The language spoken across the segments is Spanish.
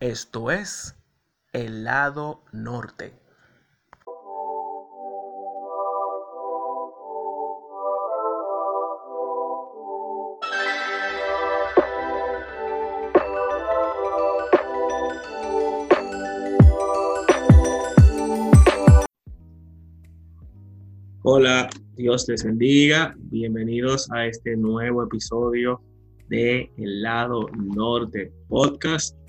Esto es el lado norte. Hola, Dios les bendiga. Bienvenidos a este nuevo episodio de El lado norte podcast.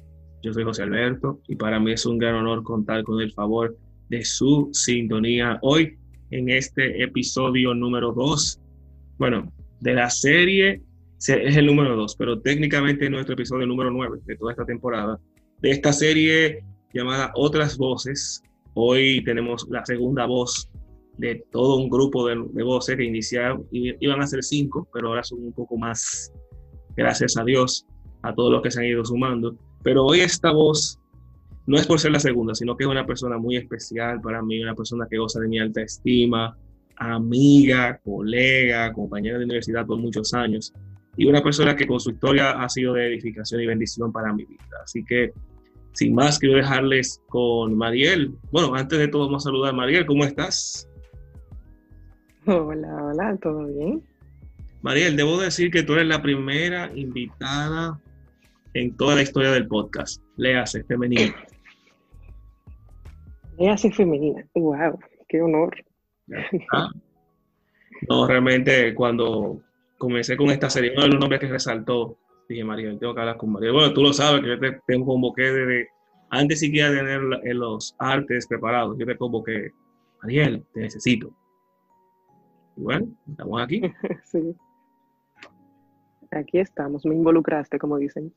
Yo soy José Alberto y para mí es un gran honor contar con el favor de su sintonía hoy en este episodio número 2. Bueno, de la serie es el número 2, pero técnicamente es nuestro episodio número 9 de toda esta temporada. De esta serie llamada Otras Voces, hoy tenemos la segunda voz de todo un grupo de, voces que iniciaron, iban a ser cinco, pero ahora son un poco más, gracias a Dios, a todos los que se han ido sumando. Pero hoy esta voz no es por ser la segunda, sino que es una persona muy especial para mí, una persona que goza de mi alta estima, amiga, colega, compañera de universidad por muchos años y una persona que con su historia ha sido de edificación y bendición para mi vida. Así que, sin más, quiero dejarles con Mariel. Bueno, antes de todo, vamos a saludar. Mariel, ¿cómo estás? Hola, hola, ¿todo bien? Mariel, debo decir que tú eres la primera invitada en toda la historia del podcast. Léase, femenina. Léase femenina. Wow, qué honor. No, realmente cuando comencé con esta serie, uno de los nombres que resaltó, dije, Mariel, tengo que hablar con Mariel. Bueno, tú lo sabes que yo te, te convoqué desde, antes siquiera de tener los artes preparados, yo te convoqué, Mariel, te necesito. Y bueno, estamos aquí. sí. Aquí estamos, me involucraste, como dicen.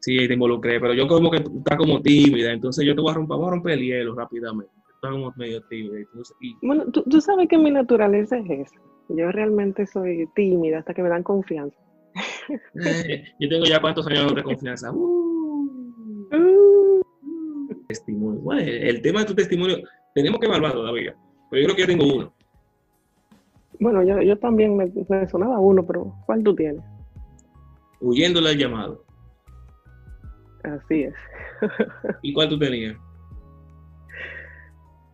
Sí, te involucré, pero yo como que está como tímida, entonces yo te voy a romper, vamos a romper el hielo rápidamente. Está como medio tímida. Bueno, tú, tú, sabes que mi naturaleza es esa. Yo realmente soy tímida hasta que me dan confianza. Eh, yo tengo ya cuántos años de confianza. Uh, uh. Testimonio. Bueno, el tema de tu testimonio, tenemos que evaluarlo todavía. Pero yo creo que yo tengo uno. Bueno, yo, yo también me, me sonaba uno, pero ¿cuál tú tienes? Huyéndole al llamado. Así es. ¿Y cuál tú tenías?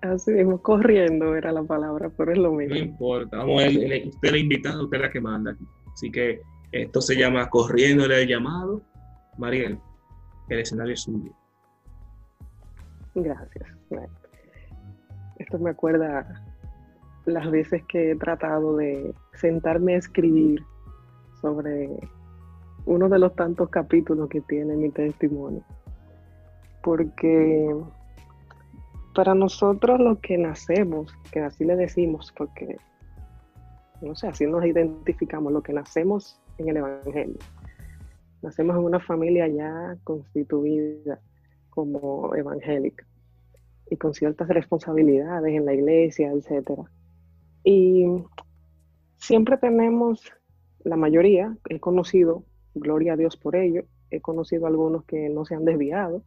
Así mismo, corriendo era la palabra, pero es lo mismo. No importa, vamos usted es la invitada, usted es la que manda. Así que esto se llama Corriéndole el llamado. Mariel, el escenario es suyo. Gracias. Esto me acuerda las veces que he tratado de sentarme a escribir sobre uno de los tantos capítulos que tiene mi testimonio. Porque para nosotros los que nacemos, que así le decimos, porque, no sé, así nos identificamos, lo que nacemos en el Evangelio. Nacemos en una familia ya constituida como evangélica y con ciertas responsabilidades en la iglesia, etcétera. Y siempre tenemos, la mayoría, he conocido gloria a Dios por ello. He conocido algunos que no se han desviado,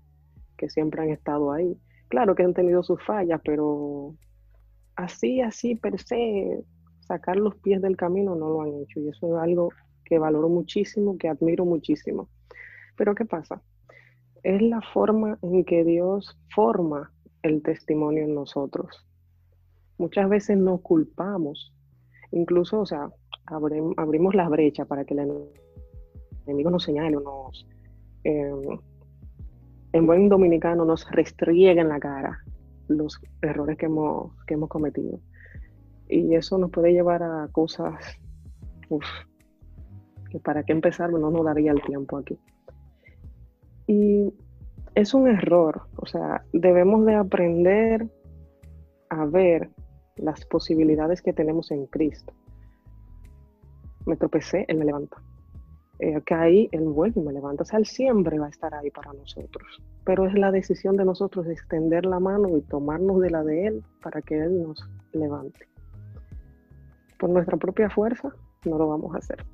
que siempre han estado ahí. Claro que han tenido sus fallas, pero así, así per se, sacar los pies del camino no lo han hecho. Y eso es algo que valoro muchísimo, que admiro muchísimo. Pero ¿qué pasa? Es la forma en que Dios forma el testimonio en nosotros. Muchas veces nos culpamos, incluso, o sea, abrimos la brecha para que la enemigo nos señale, nos, em, en buen dominicano, nos restriegue en la cara los errores que hemos, cometido. Y eso nos puede llevar a cosas que para qué empezar no nos daría el tiempo aquí. Y es un error, o sea, debemos de aprender a ver las posibilidades que tenemos en Cristo. Me tropecé, Él me levanta eh, caí, Él vuelve y me levanta. O sea, Él siempre va a estar ahí para nosotros. Pero es la decisión de nosotros de extender la mano y tomarnos de la de Él para que Él nos levante. Por nuestra propia fuerza no lo vamos a hacer.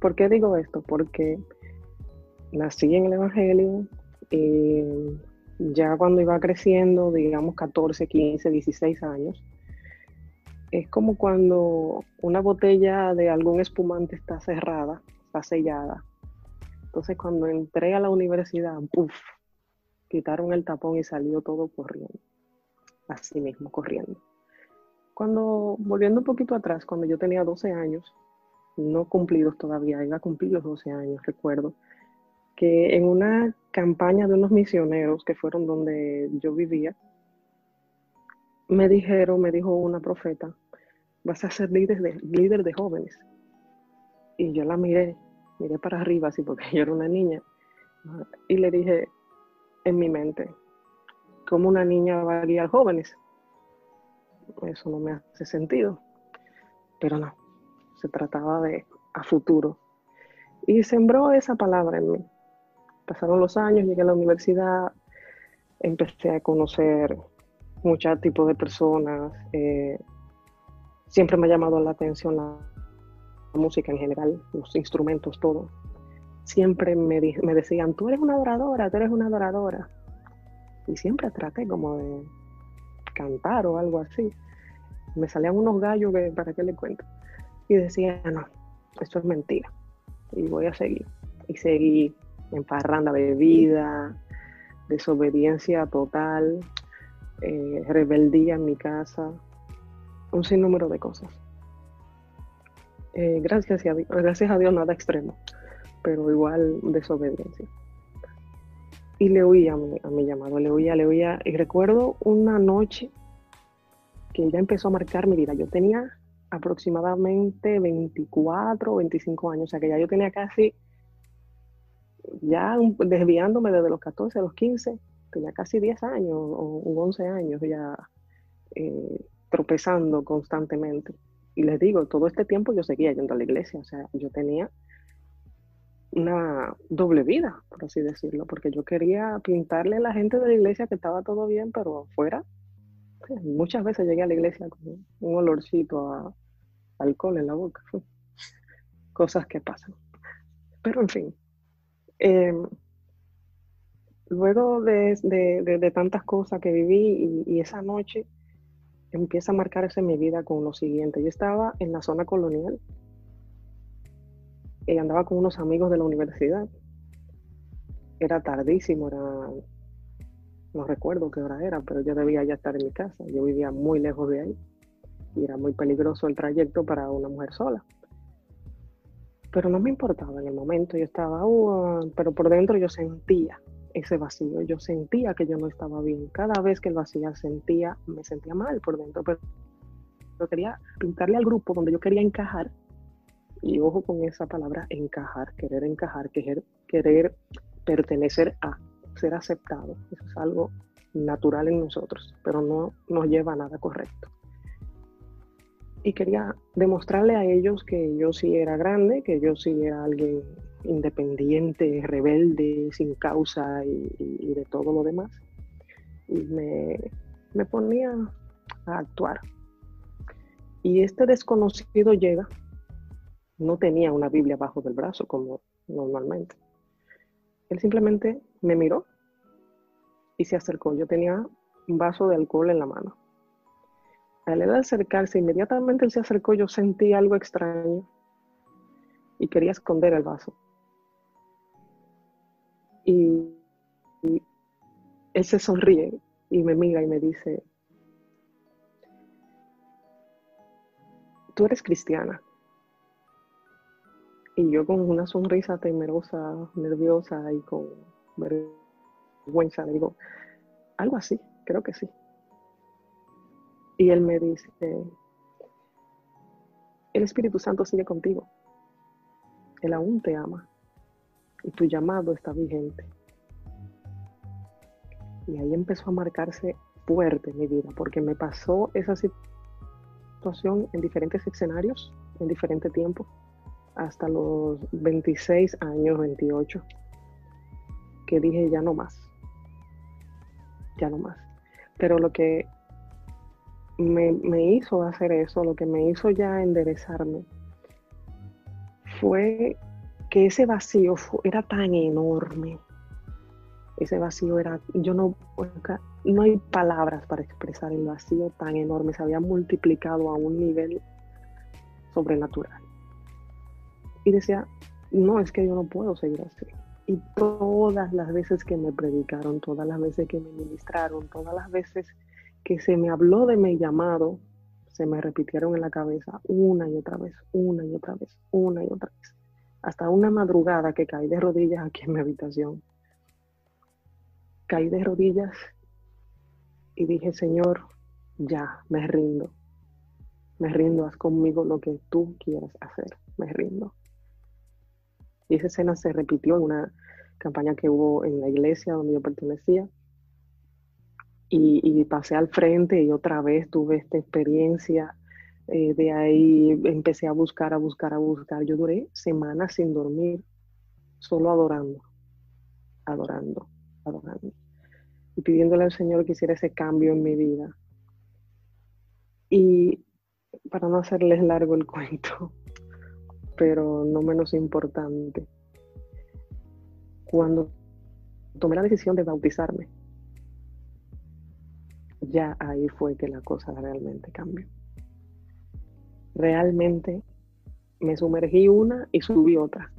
¿Por qué digo esto? Porque nací en el Evangelio y ya cuando iba creciendo, digamos 14, 15, 16 años, es como cuando una botella de algún espumante está cerrada sellada. Entonces cuando entré a la universidad, quitaron el tapón y salió todo corriendo. Así mismo, corriendo. Cuando, volviendo un poquito atrás, cuando yo tenía 12 años, no cumplidos todavía, iba a cumplir los 12 años, recuerdo, que en una campaña de unos misioneros que fueron donde yo vivía, me dijeron, me dijo una profeta, vas a ser líder de, líder de jóvenes. Y yo la miré, miré para arriba, así porque yo era una niña, y le dije en mi mente, ¿cómo una niña va a guiar jóvenes? Eso no me hace sentido. Pero no, se trataba de a futuro. Y sembró esa palabra en mí. Pasaron los años, llegué a la universidad, empecé a conocer muchos tipos de personas. Eh, siempre me ha llamado la atención la, música en general, los instrumentos, todo. Siempre me, me decían, tú eres una adoradora, tú eres una adoradora. Y siempre traté como de cantar o algo así. Me salían unos gallos que, para qué le cuento. Y decía, no, esto es mentira. Y voy a seguir. Y seguí en parranda, bebida, desobediencia total, eh, rebeldía en mi casa, un sinnúmero de cosas. Eh, gracias, a Dios, gracias a Dios nada extremo, pero igual desobediencia. Y le oía a mi, llamado, le oía, le oía. Y recuerdo una noche que ya empezó a marcar mi vida. Yo tenía aproximadamente 24 o 25 años, o sea que ya yo tenía casi, ya desviándome desde los 14 a los 15, tenía casi 10 años o 11 años ya eh, tropezando constantemente. Y les digo, todo este tiempo yo seguía yendo a la iglesia, o sea, yo tenía una doble vida, por así decirlo, porque yo quería pintarle a la gente de la iglesia que estaba todo bien, pero afuera, muchas veces llegué a la iglesia con un olorcito a alcohol en la boca, cosas que pasan. Pero en fin, em, luego de, tantas cosas que viví y, esa noche empieza a marcarse mi vida con lo siguiente. Yo estaba en la zona colonial y andaba con unos amigos de la universidad. Era tardísimo, era, no recuerdo qué hora era, pero yo debía ya estar en mi casa. Yo vivía muy lejos de ahí y era muy peligroso el trayecto para una mujer sola. Pero no me importaba en el momento, yo estaba, pero por dentro yo sentía ese vacío. Yo sentía que yo no estaba bien. Cada vez que el vacío sentía, me sentía mal por dentro. Pero yo quería pintarle al grupo donde yo quería encajar. Y ojo con esa palabra, encajar, querer encajar, querer, querer pertenecer a, ser aceptado. Eso es algo natural en nosotros, pero no nos lleva a nada correcto. Y quería demostrarle a ellos que yo sí era grande, que yo sí era alguien independiente, rebelde, sin causa y, de todo lo demás. Y me, me ponía a actuar. Y este desconocido llega, no tenía una Biblia bajo del brazo como normalmente. Él simplemente me miró y se acercó. Yo tenía un vaso de alcohol en la mano. Al él acercarse, inmediatamente él se acercó, yo sentí algo extraño y quería esconder el vaso. Y, él se sonríe y me mira y me dice, tú eres cristiana. Y yo con una sonrisa temerosa, nerviosa y con vergüenza le digo, algo así, creo que sí. Y él me dice, el Espíritu Santo sigue contigo. Él aún te ama y tu llamado está vigente. Y ahí empezó a marcarse fuerte mi vida, porque me pasó esa situación en diferentes escenarios, en diferente tiempo, hasta los 26 años, 28, que dije ya no más, ya no más. Pero lo que me, me hizo hacer eso, lo que me hizo ya enderezarme, fue que ese vacío era tan enorme. Ese vacío era, yo no, no hay palabras para expresar el vacío tan enorme, se había multiplicado a un nivel sobrenatural. Y decía, no, es que yo no puedo seguir así. Y todas las veces que me predicaron, todas las veces que me ministraron, todas las veces que se me habló de mi llamado, se me repitieron en la cabeza una y otra vez, una y otra vez, una y otra vez. Hasta una madrugada que caí de rodillas aquí en mi habitación. Caí de rodillas y dije, Señor, ya, me rindo. Me rindo, haz conmigo lo que tú quieras hacer. Me rindo. Y esa escena se repitió en una campaña que hubo en la iglesia donde yo pertenecía. Y, pasé al frente y otra vez tuve esta experiencia. Eh, de ahí empecé a buscar, a buscar, a buscar. Yo duré semanas sin dormir, solo adorando, adorando, adorando. Y pidiéndole al Señor que hiciera ese cambio en mi vida. Y para no hacerles largo el cuento, pero no menos importante, cuando tomé la decisión de bautizarme, ya ahí fue que la cosa realmente cambió. Realmente me sumergí una y subí otra.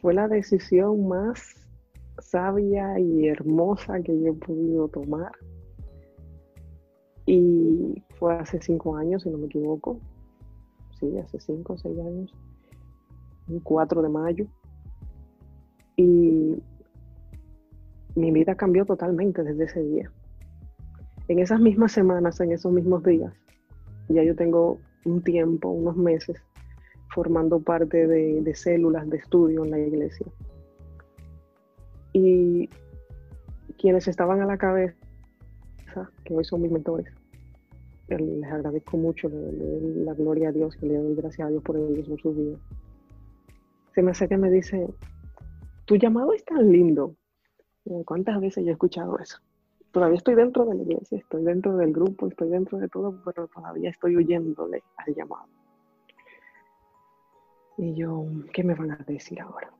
Fue la decisión más sabia y hermosa que yo he podido tomar. Y fue hace cinco años, si no me equivoco, sí, hace cinco o seis años, un 4 de mayo. Y mi vida cambió totalmente desde ese día. En esas mismas semanas, en esos mismos días, ya yo tengo un tiempo, unos meses, formando parte de, células de estudio en la iglesia. Y quienes estaban a la cabeza, que hoy son mis mentores, les agradezco mucho, le, la gloria a Dios, que le doy gracias a Dios por ellos en su vida. Se me acerca y me dice, tu llamado es tan lindo. ¿Cuántas veces yo he escuchado eso? Todavía estoy dentro de la iglesia, estoy dentro del grupo, estoy dentro de todo, pero todavía estoy huyéndole al llamado. Y yo, ¿qué me van a decir ahora?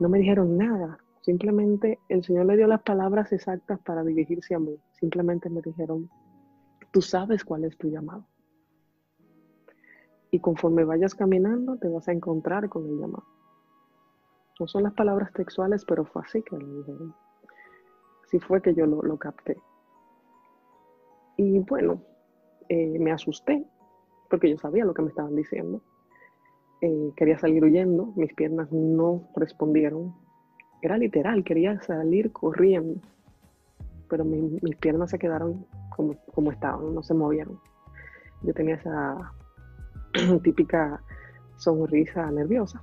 No me dijeron nada, simplemente el Señor le dio las palabras exactas para dirigirse a mí. Simplemente me dijeron, Tú sabes cuál es tu llamado. Y conforme vayas caminando, te vas a encontrar con el llamado. No son las palabras textuales, pero fue así que lo dijeron. Así fue que yo lo, capté. Y bueno, eh, me asusté, porque yo sabía lo que me estaban diciendo. Eh, quería salir huyendo, mis piernas no respondieron. Era literal, quería salir corriendo, pero mis piernas se quedaron como, estaban, no se movieron. Yo tenía esa típica sonrisa nerviosa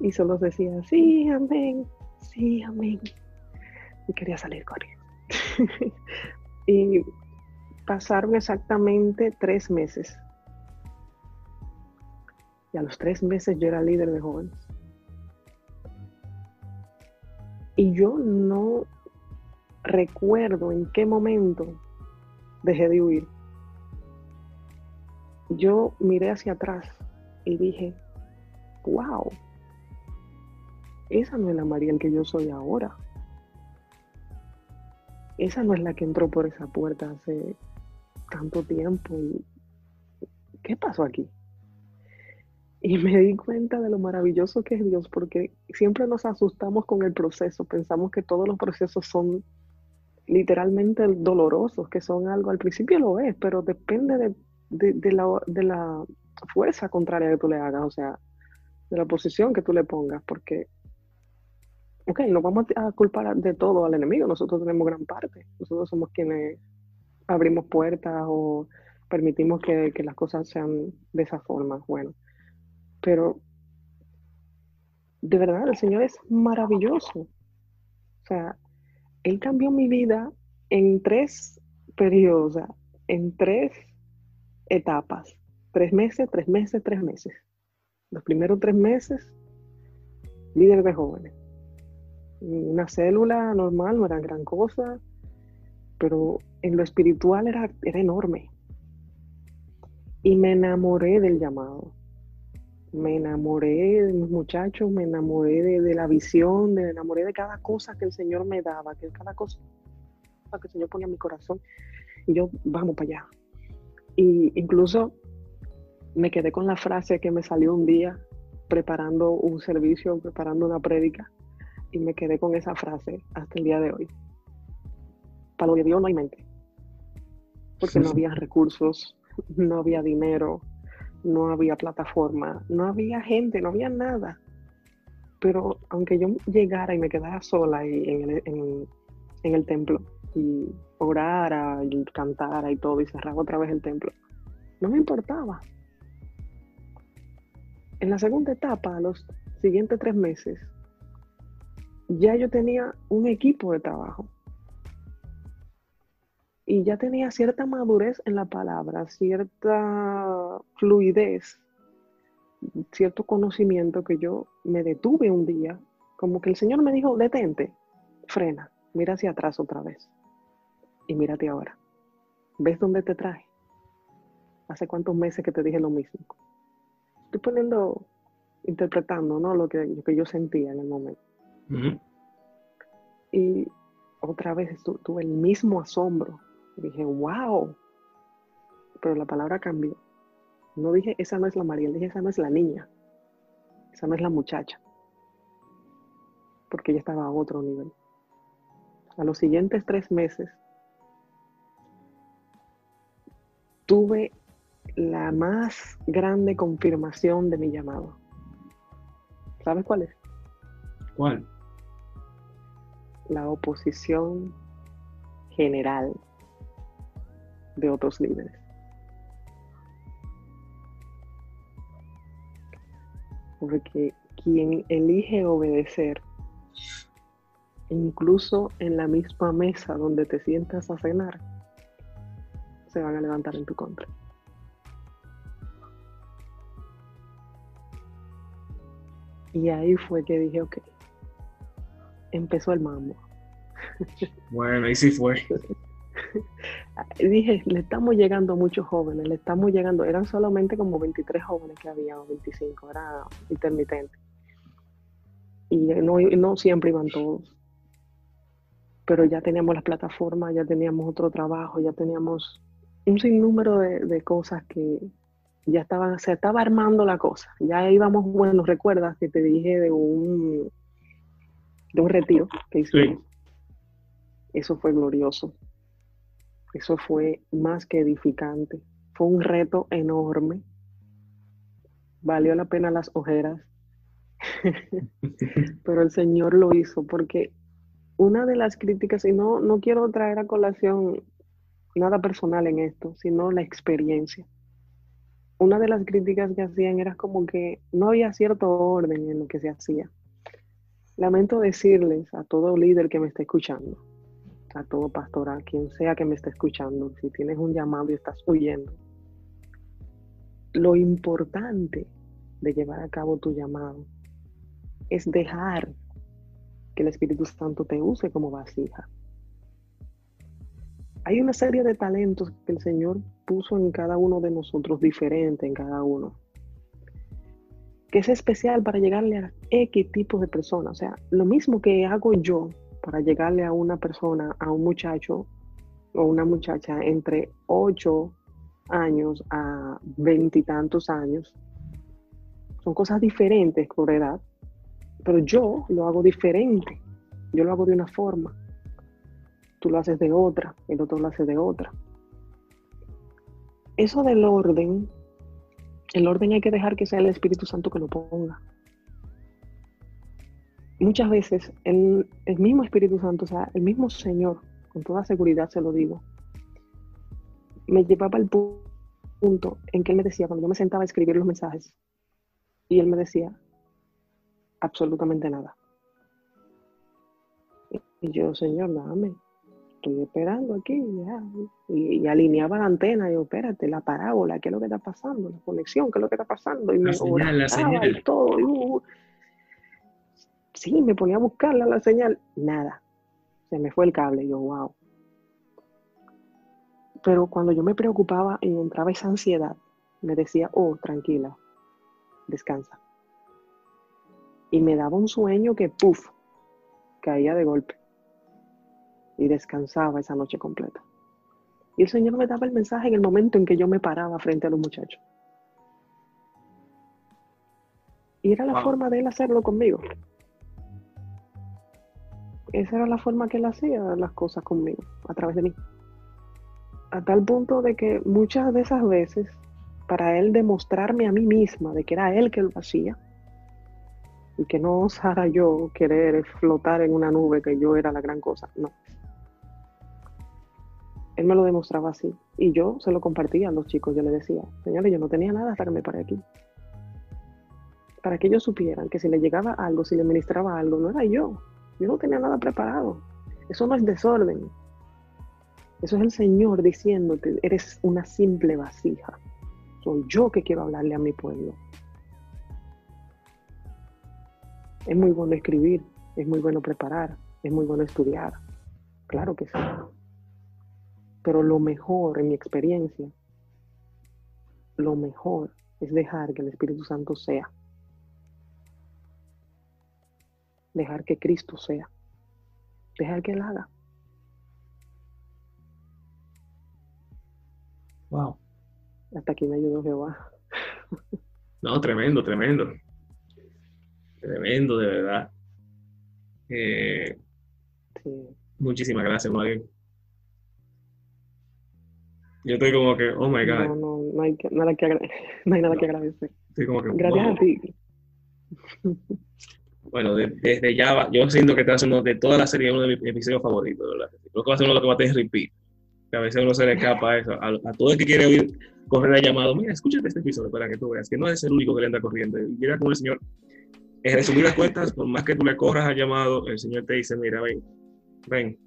y solo decía, sí, amén, sí, amén. Y quería salir corriendo. y pasaron exactamente tres meses. Y a los tres meses yo era líder de jóvenes. Y yo no recuerdo en qué momento dejé de huir. Yo miré hacia atrás y dije, wow, esa no es la Mariel que yo soy ahora. Esa no es la que entró por esa puerta hace tanto tiempo. ¿Qué pasó aquí? Y me di cuenta de lo maravilloso que es Dios, porque siempre nos asustamos con el proceso, pensamos que todos los procesos son literalmente dolorosos, que son algo, al principio lo es, pero depende de, la, fuerza contraria que tú le hagas, o sea, de la posición que tú le pongas, porque, ok, no vamos a culpar de todo al enemigo, nosotros tenemos gran parte, nosotros somos quienes abrimos puertas o permitimos que, que las cosas sean de esa forma, bueno, pero de verdad el Señor es maravilloso, o sea, él cambió mi vida en tres periodos, en tres etapas. Tres meses, tres meses, tres meses. Los primeros tres meses, líder de jóvenes. Una célula normal, no era gran cosa, pero en lo espiritual era, era enorme. Y me enamoré del llamado me enamoré de mis muchachos, me enamoré de, la visión, me enamoré de cada cosa que el Señor me daba, que cada cosa que el Señor ponía en mi corazón. Y yo, vamos para allá. Y incluso me quedé con la frase que me salió un día preparando un servicio, preparando una prédica, y me quedé con esa frase hasta el día de hoy. Para lo que Dios no hay mente. Porque no había recursos, no había dinero, no había plataforma, no había gente, no había nada. Pero aunque yo llegara y me quedara sola en el, en el templo y orara y cantara y todo y cerraba otra vez el templo, no me importaba. En la segunda etapa, los siguientes tres meses, ya yo tenía un equipo de trabajo. Y ya tenía cierta madurez en la palabra, cierta fluidez, cierto conocimiento que yo me detuve un día, como que el Señor me dijo, detente, frena, mira hacia atrás otra vez y mírate ahora. ¿Ves dónde te trae? ¿Hace cuántos meses que te dije lo mismo? Estoy poniendo, interpretando, ¿no? Lo que, que yo sentía en el momento. Y otra vez tuve el mismo asombro. Dije, wow. Pero la palabra cambió. No dije, esa no es la María, dije, esa no es la niña. Esa no es la muchacha. Porque ella estaba a otro nivel. A los siguientes tres meses, tuve la más grande confirmación de mi llamado. ¿Sabes cuál es? ¿Cuál? La oposición general de otros líderes. Porque quien elige obedecer, incluso en la misma mesa donde te sientas a cenar, se van a levantar en tu contra. Y ahí fue que dije, ok, empezó el mambo. Bueno, ahí sí fue. dije, le estamos llegando a muchos jóvenes, le estamos llegando, eran solamente como 23 jóvenes que había, o 25, era intermitente. Y no, no siempre iban todos. Pero ya teníamos las plataformas, ya teníamos otro trabajo, ya teníamos un sinnúmero de, de cosas que, ya estaban, se estaba armando la cosa. Ya íbamos, bueno, recuerdas que te dije de un, de un retiro que hicimos. Eso fue glorioso. Eso fue más que edificante. Fue un reto enorme. Valió la pena las ojeras. Pero el Señor lo hizo porque una de las críticas, y no, no quiero traer a colación nada personal en esto, sino la experiencia una de las críticas que hacían era como que no había cierto orden en lo que se hacía. Lamento decirles a todo líder que me está escuchando, a todo pastor, a quien sea que me esté escuchando, si tienes un llamado y estás huyendo, lo importante de llevar a cabo tu llamado es dejar que el Espíritu Santo te use como vasija. Hay una serie de talentos que el Señor puso en cada uno de nosotros, diferente en cada uno, que es especial para llegarle a X tipo de personas. O sea, lo mismo que hago yo para llegarle a una persona, a un muchacho o una muchacha entre 8 años a veintitantos años, son cosas diferentes por edad, pero yo lo hago diferente, yo lo hago de una forma tú lo haces de otra, el otro lo hace de otra. Eso del orden, el orden hay que dejar que sea el Espíritu Santo que lo ponga. Muchas veces el, mismo Espíritu Santo, o sea, el mismo Señor, con toda seguridad se lo digo, me llevaba al punto en que él me decía, cuando yo me sentaba a escribir los mensajes, y él me decía, absolutamente nada. Y yo, Señor, dame, estoy esperando aquí, Y, alineaba la antena, y yo, espérate, la parábola, ¿qué es lo que está pasando? La conexión, ¿qué es lo que está pasando? Y la me señal, la señal. y todo. Uh, sí, me ponía a buscarla la señal, nada. Se me fue el cable, yo, wow. Pero cuando yo me preocupaba y entraba esa ansiedad, me decía, oh, tranquila, descansa. Y me daba un sueño que, puff, caía de golpe y descansaba esa noche completa. Y el Señor me daba el mensaje en el momento en que yo me paraba frente a los muchachos. Y era la forma de él hacerlo conmigo. Esa era la forma que él hacía las cosas conmigo, a través de mí. A tal punto de que muchas de esas veces, para él demostrarme a mí misma de que era él que lo hacía, y que no osara yo querer flotar en una nube, que yo era la gran cosa, no. Él me lo demostraba así. Y yo se lo compartía a los chicos. Yo le decía, señores, yo no tenía nada hasta que me paré aquí. Para que ellos supieran que si le llegaba algo, si le ministraba algo, no era yo. Yo no tenía nada preparado. Eso no es desorden. Eso es el Señor diciéndote, eres una simple vasija. Soy yo que quiero hablarle a mi pueblo. Es muy bueno escribir, es muy bueno preparar, es muy bueno estudiar. Claro que sí. Pero lo mejor, en mi experiencia, lo mejor es dejar que el Espíritu Santo sea. Dejar que Cristo sea. Dejar que Él haga. Wow. Hasta aquí me ayudó Jehová. No, tremendo, tremendo. Tremendo, de verdad. Eh, sí. Muchísimas gracias, Mario. Yo estoy como que, oh my God. No, no, no hay, nada, que no hay nada que agradecer. Estoy como que, Gracias a ti. Bueno, desde ya, yo siento que estás uno de toda la serie uno de mis episodios favoritos, ¿verdad? Creo que va a ser uno de los que va a tener repeat. Que a veces uno se le escapa a eso. A, todo el que quiere oír, correr el llamado, mira, escúchate este episodio para que tú veas que no es el único que le anda corriendo. Y mira como el Señor en resumir las cuentas, por más que tú le corras al llamado, el Señor te dice, mira, ven, ven.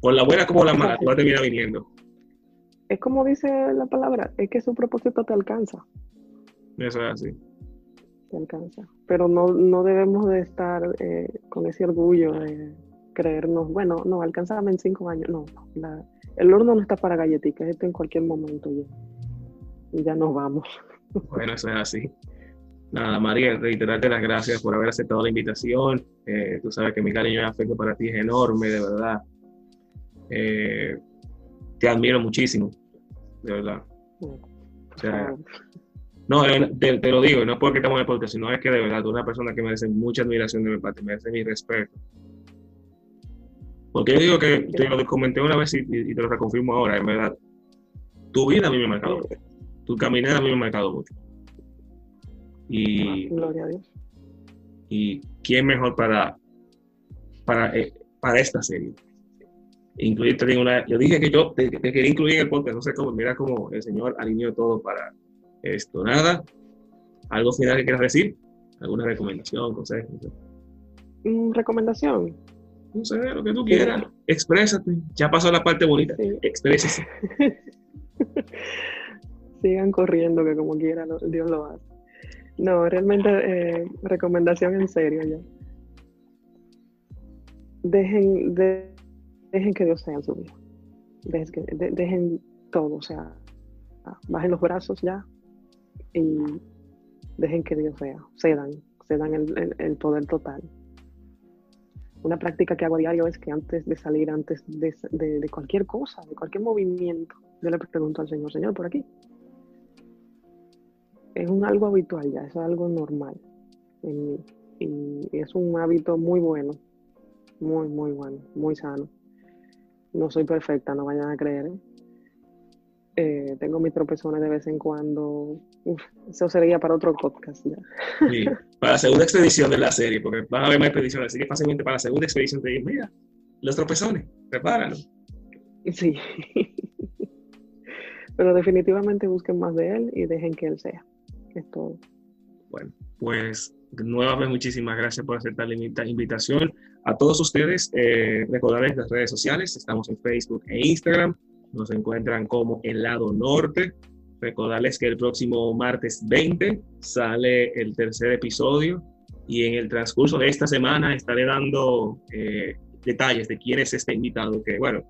Por la buena como la mala, tú vas a terminar viniendo. Es como dice la palabra, es que su propósito te alcanza. Eso es así. Te alcanza. Pero no, no debemos de estar eh, con ese orgullo de creernos, bueno, no, alcanzame en cinco años. No, el horno no está para galletitas, esto en cualquier momento ya. Y ya nos vamos. Bueno, eso es así. Nada, María, reiterarte las gracias por haber aceptado la invitación. Eh, tú sabes que mi cariño y afecto para ti es enorme, de verdad. Eh, te admiro muchísimo, de verdad. O sea, no, te, lo digo, no es porque estamos en el podcast, sino es que de verdad tú eres una persona que merece mucha admiración de mi parte, merece mi respeto. Porque yo digo que te lo comenté una vez y, te lo reconfirmo ahora, en verdad. Tu vida a mí me ha marcado mucho. Tu caminar a mí me ha marcado mucho. Y, Gloria a Dios. Y quién mejor para, para, eh, para esta serie. Incluirte en una. Yo dije que yo te, quería incluir en el podcast, no sé cómo, mira cómo el Señor alineó todo para esto. Nada. ¿Algo final que quieras decir? ¿Alguna recomendación, consejo? Mm, ¿Recomendación? No sé, lo que tú quieras. Exprésate. Ya pasó la parte bonita. Exprésese. Sigan corriendo, que como quiera Dios lo hace. No, realmente eh, recomendación en serio ya. Dejen, dejen que Dios sea en su vida. Dejen, todo, o sea, bajen los brazos ya y dejen que Dios sea. Cedan, cedan el, el, poder total. Una práctica que hago a diario es que antes de salir, antes de, de cualquier cosa, de cualquier movimiento, yo le pregunto al Señor, Señor, por aquí, es un algo habitual ya, es algo normal en mí. Y es un hábito muy bueno, muy, muy bueno, muy sano. No soy perfecta, no vayan a creer. ¿eh? Eh, tengo mis tropezones de vez en cuando. eso sería para otro podcast ya. Sí, para la segunda expedición de la serie, porque van a haber más expediciones, así que fácilmente para la segunda expedición te digo, mira, los tropezones, prepáralo. Sí. Pero definitivamente busquen más de él y dejen que él sea es todo. Bueno, pues nuevamente muchísimas gracias por aceptar la invitación. A todos ustedes, eh, recordarles las redes sociales, estamos en Facebook e Instagram, nos encuentran como El Lado Norte. Recordarles que el próximo martes 20 sale el tercer episodio y en el transcurso de esta semana estaré dando eh, detalles de quién es este invitado, que bueno,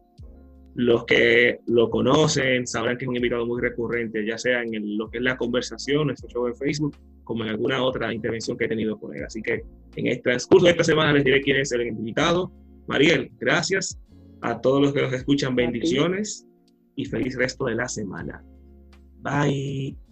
los que lo conocen sabrán que es un invitado muy recurrente, ya sea en lo que es la conversación, nuestro show en Facebook, como en alguna otra intervención que he tenido con él. Así que en el transcurso de esta semana les diré quién es el invitado. Mariel, gracias a todos los que nos escuchan, bendiciones y feliz resto de la semana. Bye.